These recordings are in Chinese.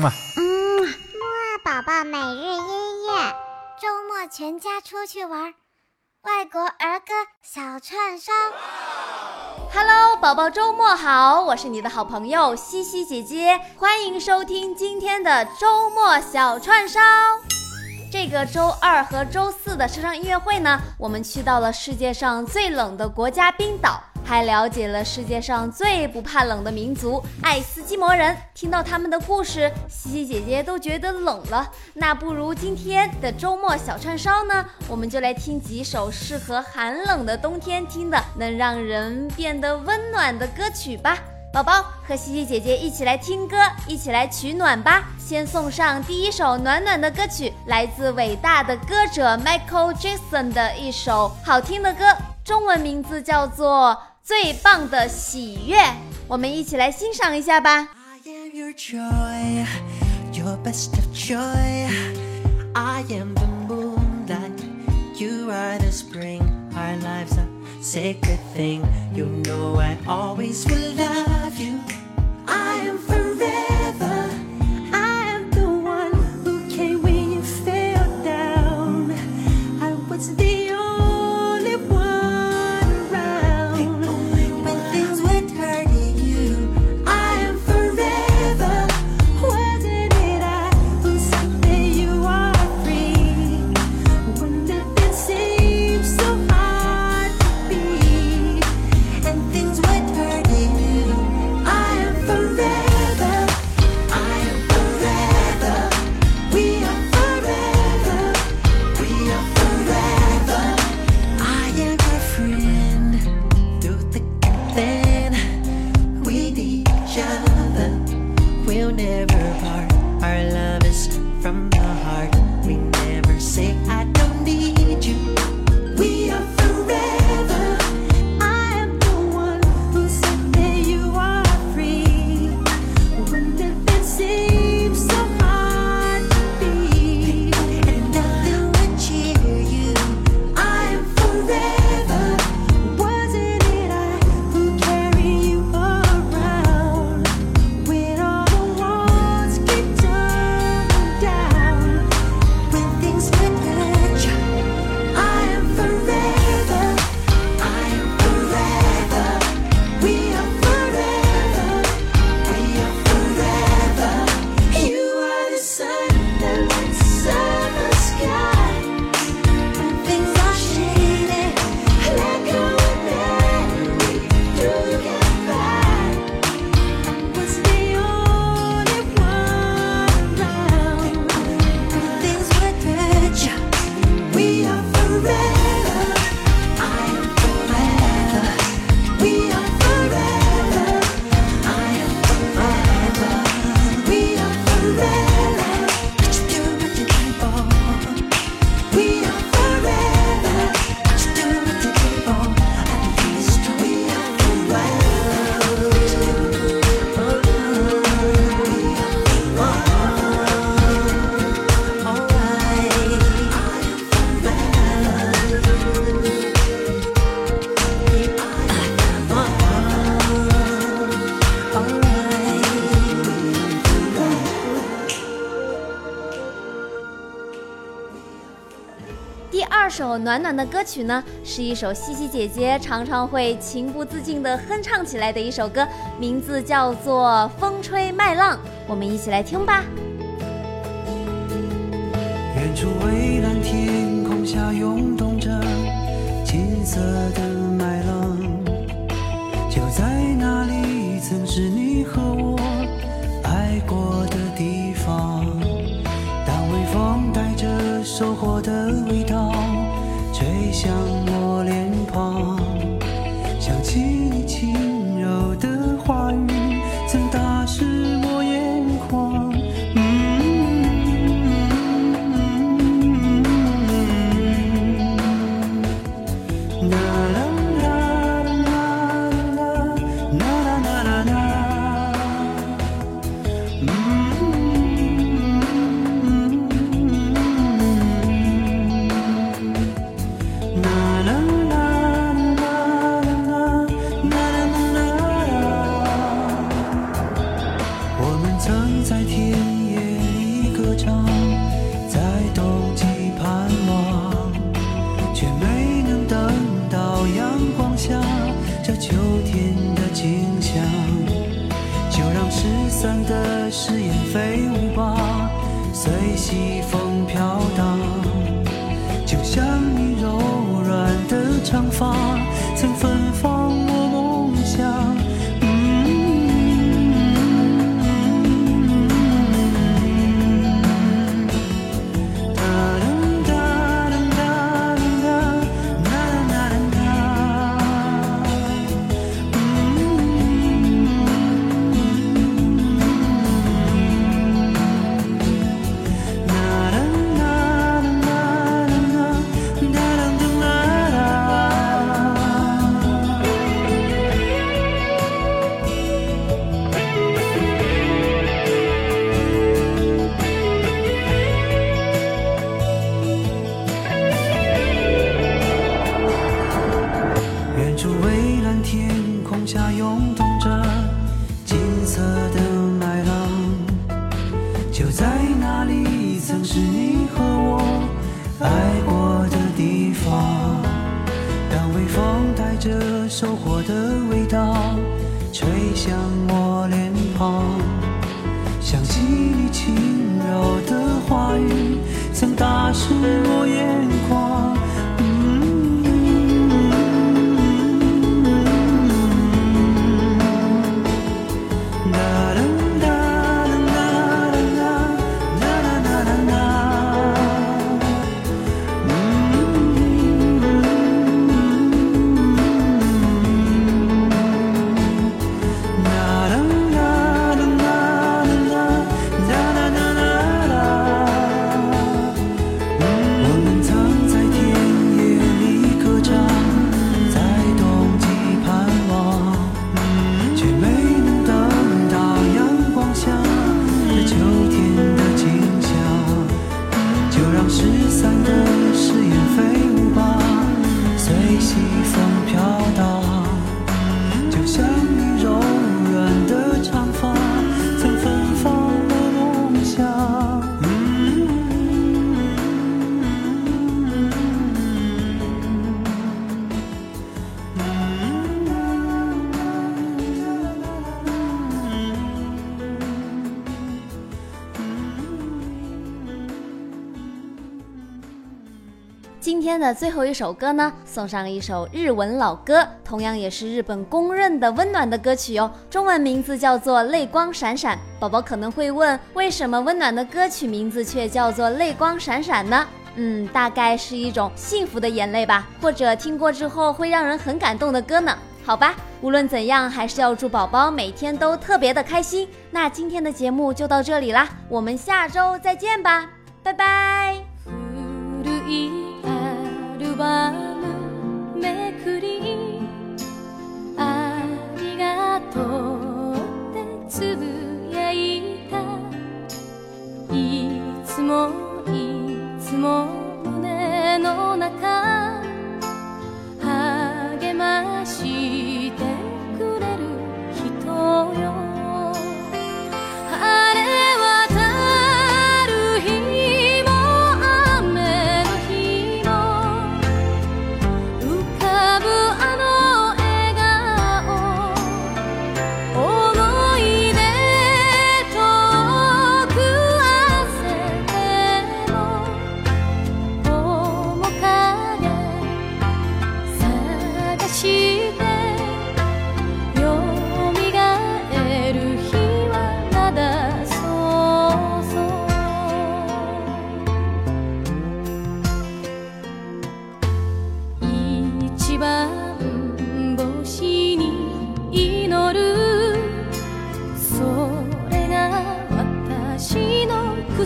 嘛。嗯，木二宝宝每日音乐，周末全家出去玩，外国儿歌小串烧。Hello，宝宝周末好，我是你的好朋友西西姐姐，欢迎收听今天的周末小串烧。这个周二和周四的车上音乐会呢，我们去到了世界上最冷的国家冰岛，还了解了世界上最不怕冷的民族爱斯基摩人。听到他们的故事，西西姐姐都觉得冷了。那不如今天的周末小串烧呢，我们就来听几首适合寒冷的冬天听的，能让人变得温暖的歌曲吧。宝宝和西西姐姐一起来听歌，一起来取暖吧。先送上第一首暖暖的歌曲，来自伟大的歌者 Michael Jackson 的一首好听的歌，中文名字叫做《最棒的喜悦，我们一起来欣赏一下吧。第二首暖暖的歌曲呢，是一首西西姐姐常常会情不自禁地哼唱起来的一首歌，名字叫做《风吹麦浪》，我们一起来听吧。远处蔚蓝天空下涌动着金色的麦浪，就在那里，曾是你和我长发，曾向我脸庞，想起你轻柔的话语，曾打湿我眼天的最后一首歌呢，送上一首日文老歌，同样也是日本公认的温暖的歌曲哦。中文名字叫做《泪光闪闪》。宝宝可能会问，为什么温暖的歌曲名字却叫做《泪光闪闪》呢？嗯，大概是一种幸福的眼泪吧，或者听过之后会让人很感动的歌呢。好吧，无论怎样，还是要祝宝宝每天都特别的开心。那今天的节目就到这里啦，我们下周再见吧，拜拜。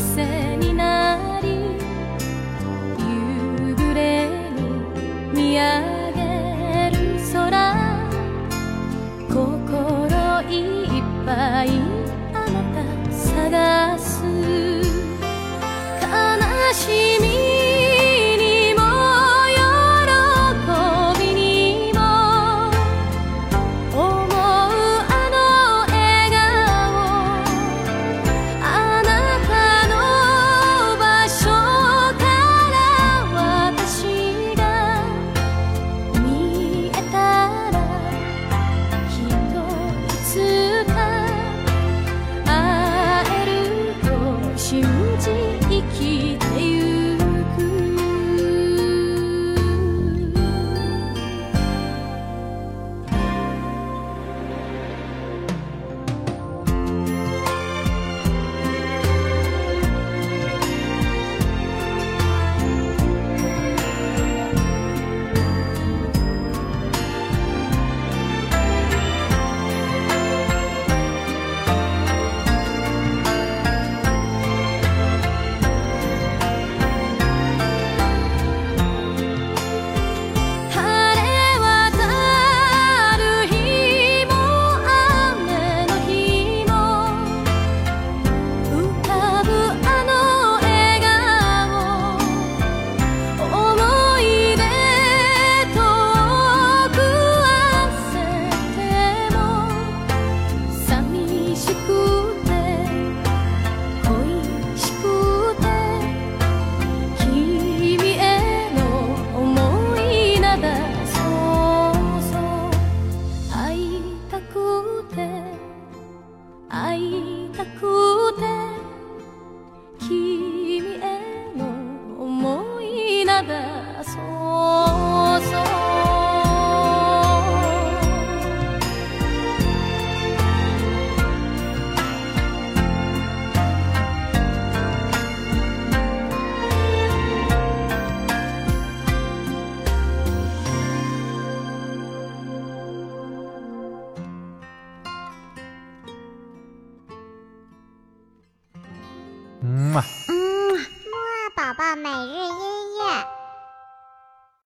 cego.